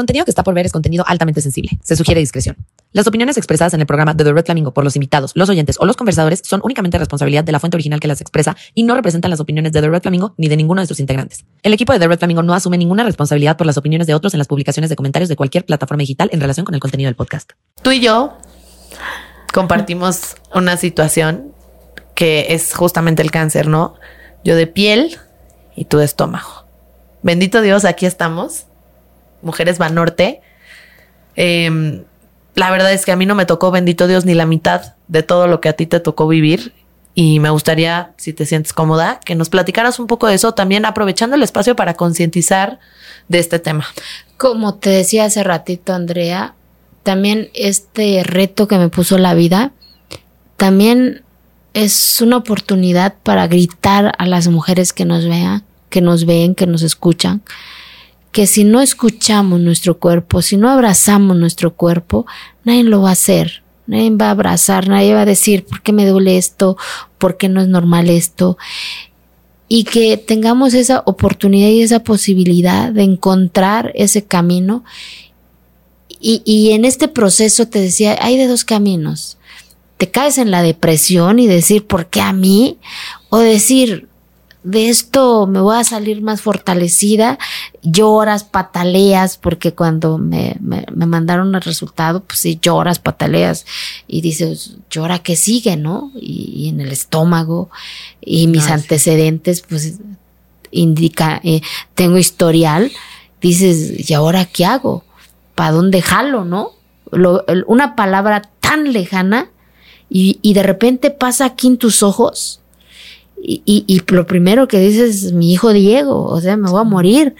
contenido que está por ver es contenido altamente sensible. Se sugiere discreción. Las opiniones expresadas en el programa de The Red Flamingo por los invitados, los oyentes o los conversadores son únicamente responsabilidad de la fuente original que las expresa y no representan las opiniones de The Red Flamingo ni de ninguno de sus integrantes. El equipo de The Red Flamingo no asume ninguna responsabilidad por las opiniones de otros en las publicaciones de comentarios de cualquier plataforma digital en relación con el contenido del podcast. Tú y yo compartimos una situación que es justamente el cáncer, ¿no? Yo de piel y tú de estómago. Bendito Dios, aquí estamos. Mujeres Banorte. Eh, la verdad es que a mí no me tocó, bendito Dios, ni la mitad de todo lo que a ti te tocó vivir. Y me gustaría, si te sientes cómoda, que nos platicaras un poco de eso, también aprovechando el espacio para concientizar de este tema. Como te decía hace ratito, Andrea, también este reto que me puso la vida, también es una oportunidad para gritar a las mujeres que nos vean, que nos ven, que nos escuchan, que si no escuchamos nuestro cuerpo, si no abrazamos nuestro cuerpo, nadie lo va a hacer. Nadie va a abrazar, nadie va a decir por qué me duele esto, por qué no es normal esto. Y que tengamos esa oportunidad y esa posibilidad de encontrar ese camino. Y, y en este proceso te decía, hay de dos caminos. Te caes en la depresión y decir, ¿por qué a mí? O decir, de esto me voy a salir más fortalecida, lloras, pataleas, porque cuando me, me, me, mandaron el resultado, pues sí, lloras, pataleas, y dices, llora que sigue, ¿no? Y, y, en el estómago, y mis no, antecedentes, pues indica, eh, tengo historial, dices, ¿y ahora qué hago? ¿Para dónde jalo, no? Lo, una palabra tan lejana, y, y de repente pasa aquí en tus ojos, y, y, y, lo primero que dices es mi hijo Diego, o sea, me voy a morir.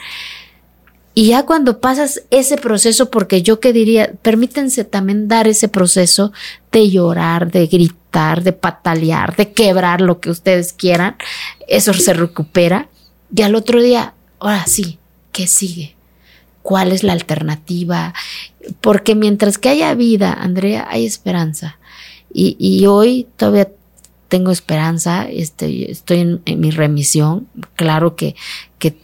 Y ya cuando pasas ese proceso, porque yo que diría, permítanse también dar ese proceso de llorar, de gritar, de patalear, de quebrar lo que ustedes quieran, eso se recupera. Y al otro día, ahora sí, ¿qué sigue? ¿Cuál es la alternativa? Porque mientras que haya vida, Andrea, hay esperanza. Y, y hoy todavía tengo esperanza, este, estoy en, mi remisión, claro que, que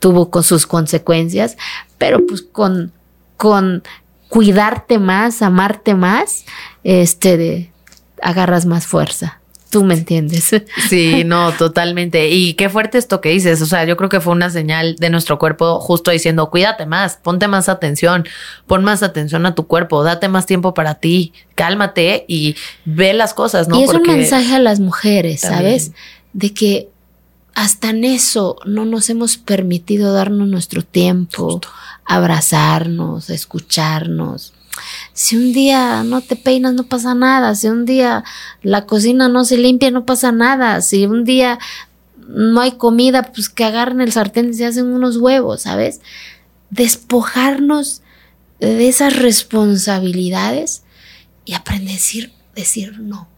tuvo con sus consecuencias, pero pues con, con cuidarte más, amarte más, este, de, agarras más fuerza. Tú me entiendes. Sí, no, totalmente. Y qué fuerte esto que dices. O sea, yo creo que fue una señal de nuestro cuerpo justo diciendo, cuídate más, ponte más atención, pon más atención a tu cuerpo, date más tiempo para ti, cálmate y ve las cosas, ¿no? Y es Porque un mensaje a las mujeres, también. ¿sabes? De que hasta en eso no nos hemos permitido darnos nuestro tiempo, justo. abrazarnos, escucharnos si un día no te peinas, no pasa nada. Si un día la cocina no se limpia, no pasa nada. Si un día no hay comida, pues que agarren el sartén y se hacen unos huevos, ¿sabes? Despojarnos de esas responsabilidades y aprender a decir, decir no.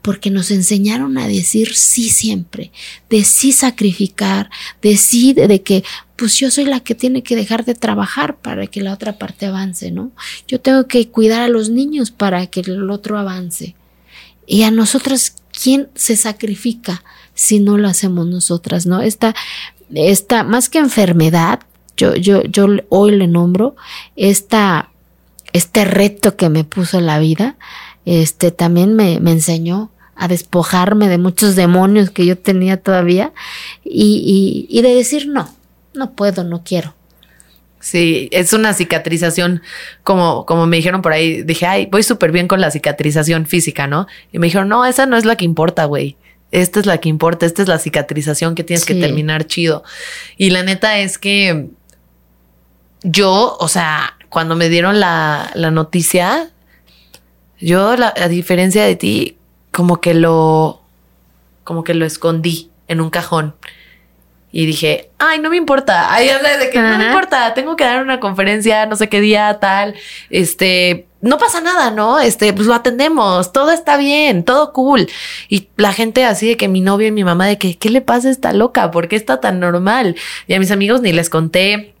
Porque nos enseñaron a decir sí siempre, de sí sacrificar, de sí, de, de que pues yo soy la que tiene que dejar de trabajar para que la otra parte avance, ¿no? Yo tengo que cuidar a los niños para que el otro avance. Y a nosotras, ¿quién se sacrifica si no lo hacemos nosotras, no? Esta, esta, más que enfermedad, yo, yo, yo hoy le nombro esta, este reto que me puso la vida, este, también me, me enseñó a despojarme de muchos demonios que yo tenía todavía y, y, y de decir no no puedo, no quiero. Sí, es una cicatrización, como, como me dijeron por ahí, dije, ay, voy súper bien con la cicatrización física, ¿no? Y me dijeron, no, esa no es la que importa, güey. Esta es la que importa, esta es la cicatrización que tienes sí. que terminar chido. Y la neta es que yo, o sea, cuando me dieron la, la noticia, yo, la, a diferencia de ti, como que lo, como que lo escondí en un cajón y dije, ay, no me importa, ay, de que no me importa, tengo que dar una conferencia, no sé qué día, tal, este, no pasa nada, ¿no? Este, pues lo atendemos, todo está bien, todo cool. Y la gente así de que mi novio y mi mamá de que, ¿qué le pasa a esta loca? ¿Por qué está tan normal? Y a mis amigos ni les conté.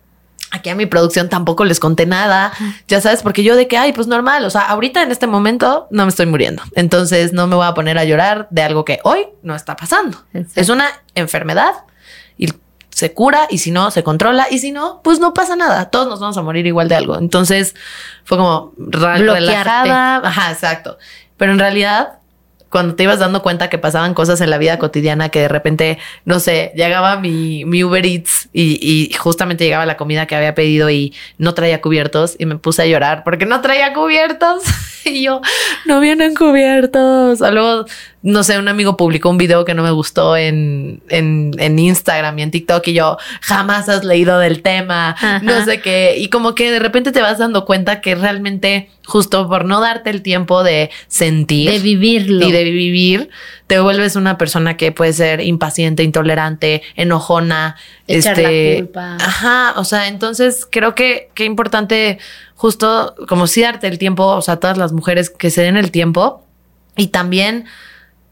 Aquí a mi producción tampoco les conté nada, ya sabes, porque yo de que, ay, pues normal, o sea, ahorita en este momento no me estoy muriendo, entonces no me voy a poner a llorar de algo que hoy no está pasando. Exacto. Es una enfermedad y se cura y si no, se controla y si no, pues no pasa nada. Todos nos vamos a morir igual de algo. Entonces fue como relajada. Ajá, exacto. Pero en realidad, cuando te ibas dando cuenta que pasaban cosas en la vida cotidiana, que de repente, no sé, llegaba mi, mi Uber Eats y, y justamente llegaba la comida que había pedido y no traía cubiertos y me puse a llorar porque no traía cubiertos. y yo, no vienen cubiertos. O luego, no sé, un amigo publicó un video que no me gustó en, en, en Instagram y en TikTok y yo, jamás has leído del tema, Ajá. no sé qué. Y como que de repente te vas dando cuenta que realmente, justo por no darte el tiempo de sentir De vivirlo. y de vivir, te vuelves una persona que puede ser impaciente, intolerante, enojona, Echar este, la culpa. ajá, o sea, entonces creo que qué importante justo como sí darte el tiempo, o sea, todas las mujeres que se den el tiempo y también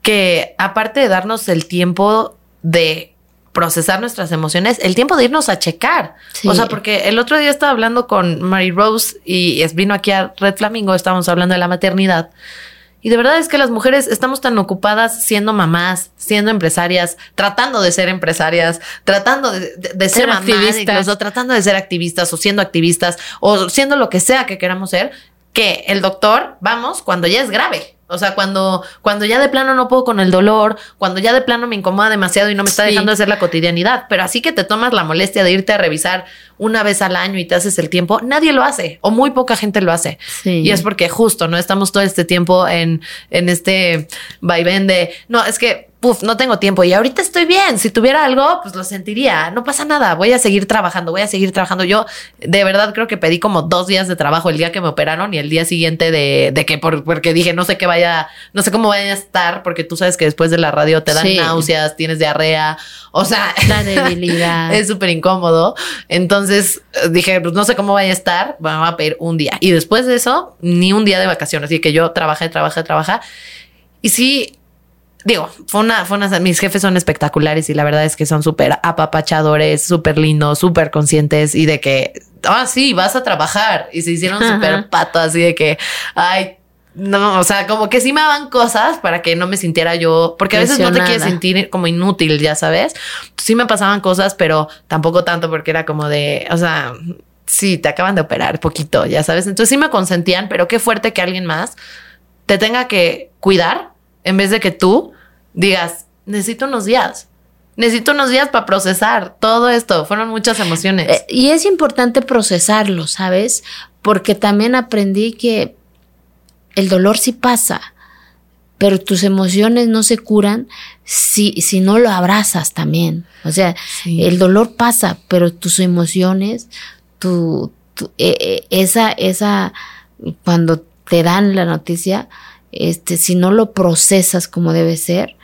que aparte de darnos el tiempo de procesar nuestras emociones, el tiempo de irnos a checar. Sí. O sea, porque el otro día estaba hablando con Mary Rose y vino aquí a Red Flamingo, estábamos hablando de la maternidad. Y de verdad es que las mujeres estamos tan ocupadas siendo mamás, siendo empresarias, tratando de ser empresarias, tratando de, de- de ser, Ser mamás, activistas. incluso tratando de ser activistas o siendo activistas o siendo lo que sea que queramos ser, que el doctor, vamos, cuando ya es grave. O sea, cuando, cuando ya de plano no puedo con el dolor, cuando ya de plano me incomoda demasiado y no me está Sí. dejando hacer la cotidianidad. Pero así que te tomas la molestia de irte a revisar una vez al año y te haces el tiempo, nadie lo hace o muy poca gente lo hace. Sí. Y es porque justo no estamos todo este tiempo en, en este vaivén de no, es que puf, no tengo tiempo y ahorita estoy bien. Si tuviera algo, pues lo sentiría. No pasa nada. Voy a seguir trabajando, voy a seguir trabajando. Yo de verdad creo que pedí como dos días de trabajo el día que me operaron y el día siguiente de, de que por, porque dije no sé qué vaya, no sé cómo vaya a estar, porque tú sabes que después de la radio te dan Sí. náuseas, tienes diarrea. O sea, La debilidad. es súper incómodo. Entonces eh, dije, pues no sé cómo vaya a estar, me va a pedir un día. Y después de eso, ni un día de vacaciones. Así que yo trabajé, trabajé, trabajé. Y sí, digo, fue una, fue una, mis jefes son espectaculares y la verdad es que son súper apapachadores, súper lindos, súper conscientes y de que, ah, sí, vas a trabajar. Y se hicieron súper pato, así de que, ay, no, o sea, como que sí me daban cosas para que no me sintiera yo, porque a veces no te quieres sentir como inútil, ya sabes. Sí me pasaban cosas, pero tampoco tanto porque era como de, o sea, sí, te acaban de operar poquito, ya sabes. Entonces sí me consentían, pero qué fuerte que alguien más te tenga que cuidar en vez de que tú digas, necesito unos días. Necesito unos días para procesar todo esto. Fueron muchas emociones. Eh, y es importante procesarlo, ¿sabes? Porque también aprendí que el dolor sí pasa, pero tus emociones no se curan si, si no lo abrazas también. O sea, Sí. el dolor pasa, pero tus emociones, tu, tu- eh, eh, esa, esa, cuando te dan la noticia, este, si no lo procesas como debe ser,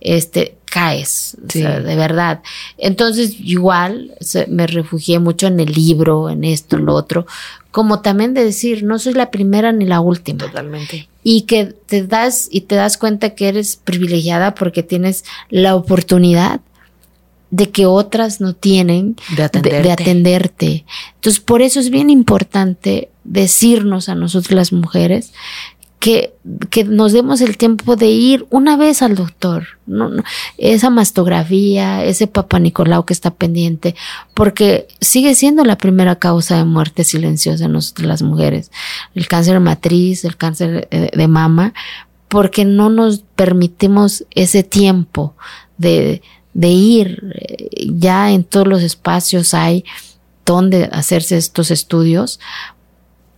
este, caes, o Sí. sea, de verdad. Entonces, igual, me refugié mucho en el libro, en esto, en lo otro, como también de decir, no soy la primera ni la última Totalmente. y que te das y te das cuenta que eres privilegiada porque tienes la oportunidad de que otras no tienen De de, atenderte. de atenderte. Entonces, por eso es bien importante decirnos a nosotros las mujeres que, que nos demos el tiempo de ir una vez al doctor. No, no, esa mastografía, ese papá Nicolau que está pendiente, porque sigue siendo la primera causa de muerte silenciosa en nosotros las mujeres. El cáncer de matriz, el cáncer eh, de mama, porque no nos permitimos ese tiempo de, de ir. Ya en todos los espacios hay donde hacerse estos estudios,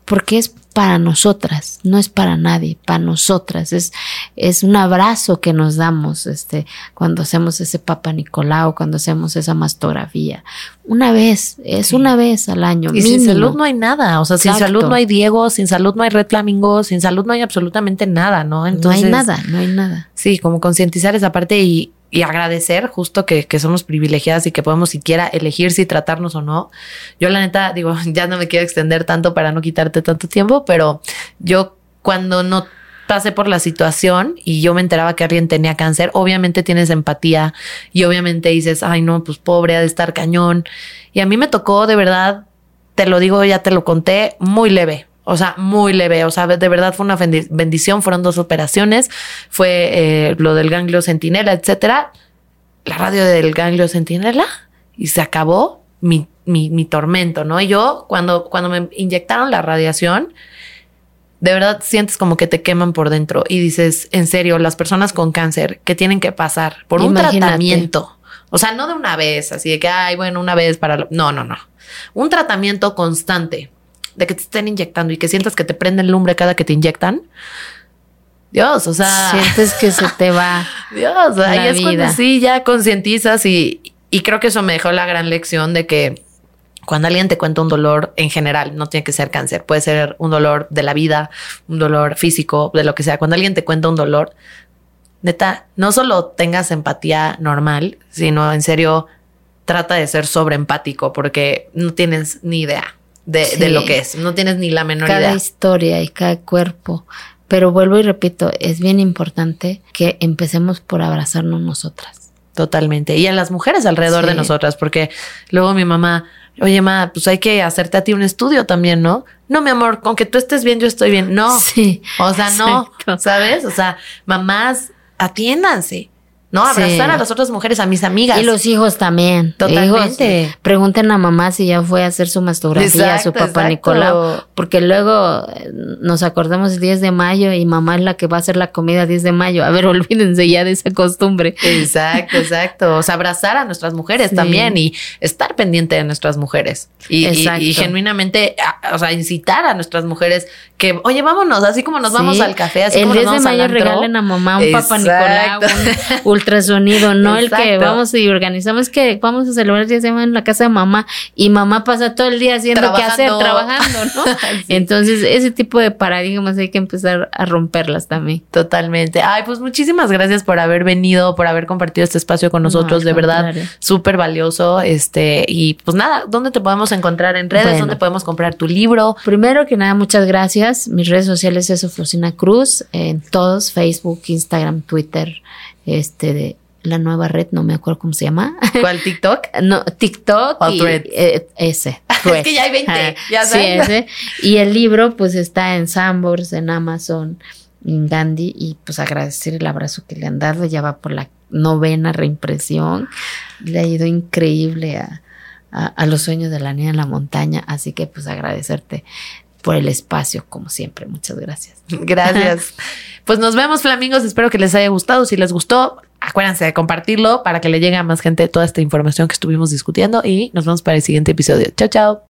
porque es para nosotras, no es para nadie, para nosotras. Es, es un abrazo que nos damos este, cuando hacemos ese Papa Nicolau, cuando hacemos esa mastografía. Una vez, es Sí. una vez al año. Y sin mínimo. salud no hay nada. O sea, sin salud no hay Diego, sin salud no hay Red Flamingo, sin salud no hay absolutamente nada, ¿no? Entonces, no hay nada, no hay nada. Sí, como concientizar esa parte y, y agradecer justo que, somos privilegiadas y que podemos siquiera elegir si tratarnos o no. Yo la neta digo, ya no me quiero extender tanto para no quitarte tanto tiempo, pero yo cuando no pasé por la situación y yo me enteraba que alguien tenía cáncer, obviamente tienes empatía y obviamente dices, ay no, pues pobre, ha de estar cañón. Y a mí me tocó de verdad, te lo digo, ya te lo conté, muy leve. O sea, muy leve. O sea, de verdad fue una bendi- bendición. Fueron dos operaciones. Fue eh, lo del ganglio centinela, etcétera. La radio del ganglio centinela. y se acabó mi, mi, mi tormento, ¿no? Y yo, cuando, cuando me inyectaron la radiación, de verdad sientes como que te queman por dentro y dices, en serio, las personas con cáncer que tienen que pasar por un tratamiento, o sea, no de una vez, así de que, ay, bueno, una vez para... lo-". No, no, no. Un tratamiento constante de que te estén inyectando y que sientas que te prenden lumbre cada que te inyectan. Dios, o sea... Sientes que se te va. Dios, ahí es cuando sí ya concientizas y, y creo que eso me dejó la gran lección de que cuando alguien te cuenta un dolor en general, no tiene que ser cáncer, puede ser un dolor de la vida, un dolor físico, de lo que sea. Cuando alguien te cuenta un dolor, neta, no solo tengas empatía normal, sino en serio trata de ser sobreempático porque no tienes ni idea de, Sí. de lo que es, no tienes ni la menor cada idea. historia y cada cuerpo. Pero vuelvo y repito, es bien importante que empecemos por abrazarnos nosotras. Totalmente. Y a las mujeres alrededor de nosotras, porque luego mi mamá, oye, ma, pues hay que hacerte a ti un estudio también, ¿no? No, mi amor, con que tú estés bien, yo estoy bien. No. Sí. O sea, no. ¿sabes? O sea, mamás, atiéndanse, ¿no? Sí. Abrazar a las otras mujeres, a mis amigas. Y los hijos también. Totalmente. Hijos, pregunten a mamá si ya fue a hacer su mastografía a su papá exacto. Nicolau. Porque luego eh, nos acordamos el 10 de mayo y mamá es la que va a hacer la comida 10 de mayo. A ver, olvídense ya de esa costumbre. Exacto, exacto. O sea, abrazar a nuestras mujeres Sí. también y estar pendiente de nuestras mujeres. Y, y- Exacto. y genuinamente, a- o sea, incitar a nuestras mujeres que, oye, vámonos, así como nos vamos al café, así el como 10 nos de vamos al mayo antro. regalen a mamá un papá Nicolau, un ultrasonido, no el que vamos y organizamos que vamos a celebrar el 10 de en la casa de mamá y mamá pasa todo el día haciendo qué hacer, Trabajando. ¿no? Entonces, ese tipo de paradigmas hay que empezar a romperlas también. Totalmente. Ay, pues muchísimas gracias por haber venido, por haber compartido este espacio con No, nosotros. de verdad, súper valioso. Este, y pues nada, ¿dónde te podemos encontrar en redes? Bueno. ¿Dónde podemos comprar tu libro? Primero que nada, muchas gracias. Mis redes sociales es Ofrosina Cruz, en todos, Facebook, Instagram, Twitter, este de la nueva red, no me acuerdo cómo se llama. ¿Cuál TikTok? No, TikTok y eh, ese. Es que ya hay 20, Ajá, ya sí, sabes. ese. Y el libro pues está en Sambors, en Amazon, en Gandhi y pues agradecer el abrazo que le han dado. Ya va por la novena reimpresión. Le ha ido increíble a, a, a los sueños de la niña en la montaña. Así que pues agradecerte por el espacio, como siempre. Muchas gracias. Gracias. pues nos vemos, flamingos. Espero que les haya gustado. Si les gustó, acuérdense de compartirlo para que le llegue a más gente toda esta información que estuvimos discutiendo. Y nos vemos para el siguiente episodio. Chao, chao.